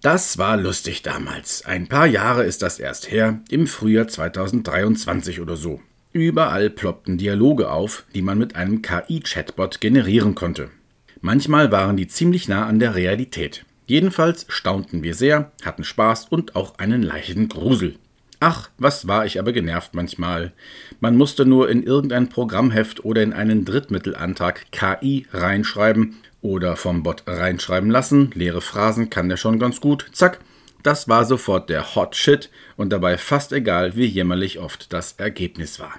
Das war lustig damals. Ein paar Jahre ist das erst her, im Frühjahr 2023 oder so. Überall ploppten Dialoge auf, die man mit einem KI-Chatbot generieren konnte. Manchmal waren die ziemlich nah an der Realität. Jedenfalls staunten wir sehr, hatten Spaß und auch einen leichten Grusel. Ach, was war ich aber genervt manchmal. Man musste nur in irgendein Programmheft oder in einen Drittmittelantrag KI reinschreiben oder vom Bot reinschreiben lassen. Leere Phrasen kann der schon ganz gut. Zack, das war sofort der Hot Shit und dabei fast egal, wie jämmerlich oft das Ergebnis war.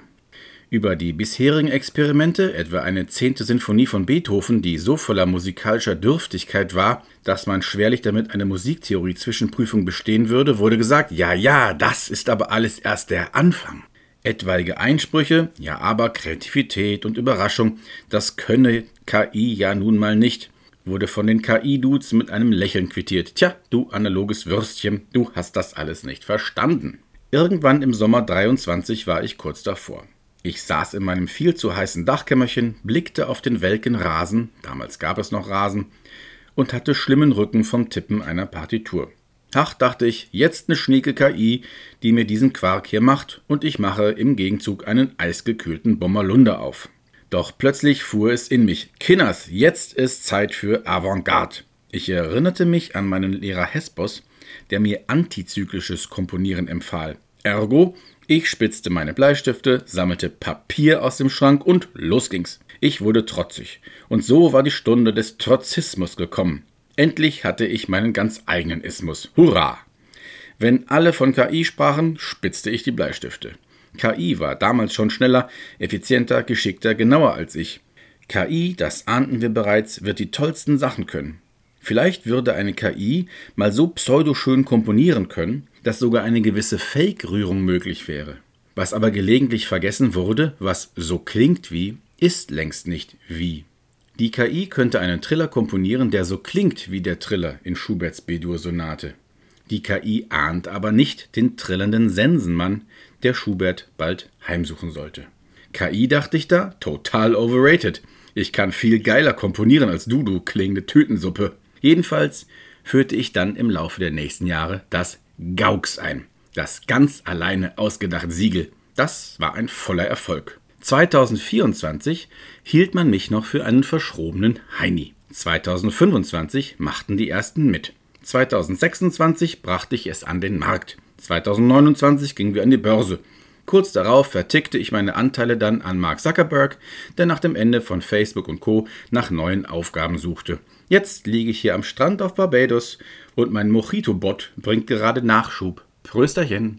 Über die bisherigen Experimente, etwa eine zehnte Sinfonie von Beethoven, die so voller musikalischer Dürftigkeit war, dass man schwerlich damit eine Musiktheorie-Zwischenprüfung bestehen würde, wurde gesagt, ja, ja, das ist aber alles erst der Anfang. Etwaige Einsprüche, ja aber Kreativität und Überraschung, das könne KI ja nun mal nicht, wurde von den KI-Dudes mit einem Lächeln quittiert. Tja, du analoges Würstchen, du hast das alles nicht verstanden. Irgendwann im Sommer 23 war ich kurz davor. Ich saß in meinem viel zu heißen Dachkämmerchen, blickte auf den welken Rasen, damals gab es noch Rasen, und hatte schlimmen Rücken vom Tippen einer Partitur. Ach, dachte ich, jetzt eine schnieke KI, die mir diesen Quark hier macht, und ich mache im Gegenzug einen eisgekühlten Bommerlunder auf. Doch plötzlich fuhr es in mich. Kinners, jetzt ist Zeit für Avantgarde. Ich erinnerte mich an meinen Lehrer Hesbos, der mir antizyklisches Komponieren empfahl. Ergo, ich spitzte meine Bleistifte, sammelte Papier aus dem Schrank und los ging's. Ich wurde trotzig. Und so war die Stunde des Trotzismus gekommen. Endlich hatte ich meinen ganz eigenen Ismus. Hurra! Wenn alle von KI sprachen, spitzte ich die Bleistifte. KI war damals schon schneller, effizienter, geschickter, genauer als ich. KI, das ahnten wir bereits, wird die tollsten Sachen können. Vielleicht würde eine KI mal so pseudoschön komponieren können, dass sogar eine gewisse Fake-Rührung möglich wäre. Was aber gelegentlich vergessen wurde, was so klingt wie, ist längst nicht wie. Die KI könnte einen Triller komponieren, der so klingt wie der Triller in Schuberts B-Dur-Sonate. Die KI ahnt aber nicht den trillernden Sensenmann, der Schubert bald heimsuchen sollte. KI dachte ich da, total overrated. Ich kann viel geiler komponieren als du, du klingende Tütensuppe. Jedenfalls führte ich dann im Laufe der nächsten Jahre das Gaux ein. Das ganz alleine ausgedachte Siegel. Das war ein voller Erfolg. 2024 hielt man mich noch für einen verschrobenen Heini. 2025 machten die ersten mit. 2026 brachte ich es an den Markt. 2029 gingen wir an die Börse. Kurz darauf vertickte ich meine Anteile dann an Mark Zuckerberg, der nach dem Ende von Facebook und Co. nach neuen Aufgaben suchte. Jetzt liege ich hier am Strand auf Barbados und mein Mojito-Bot bringt gerade Nachschub. Prösterchen!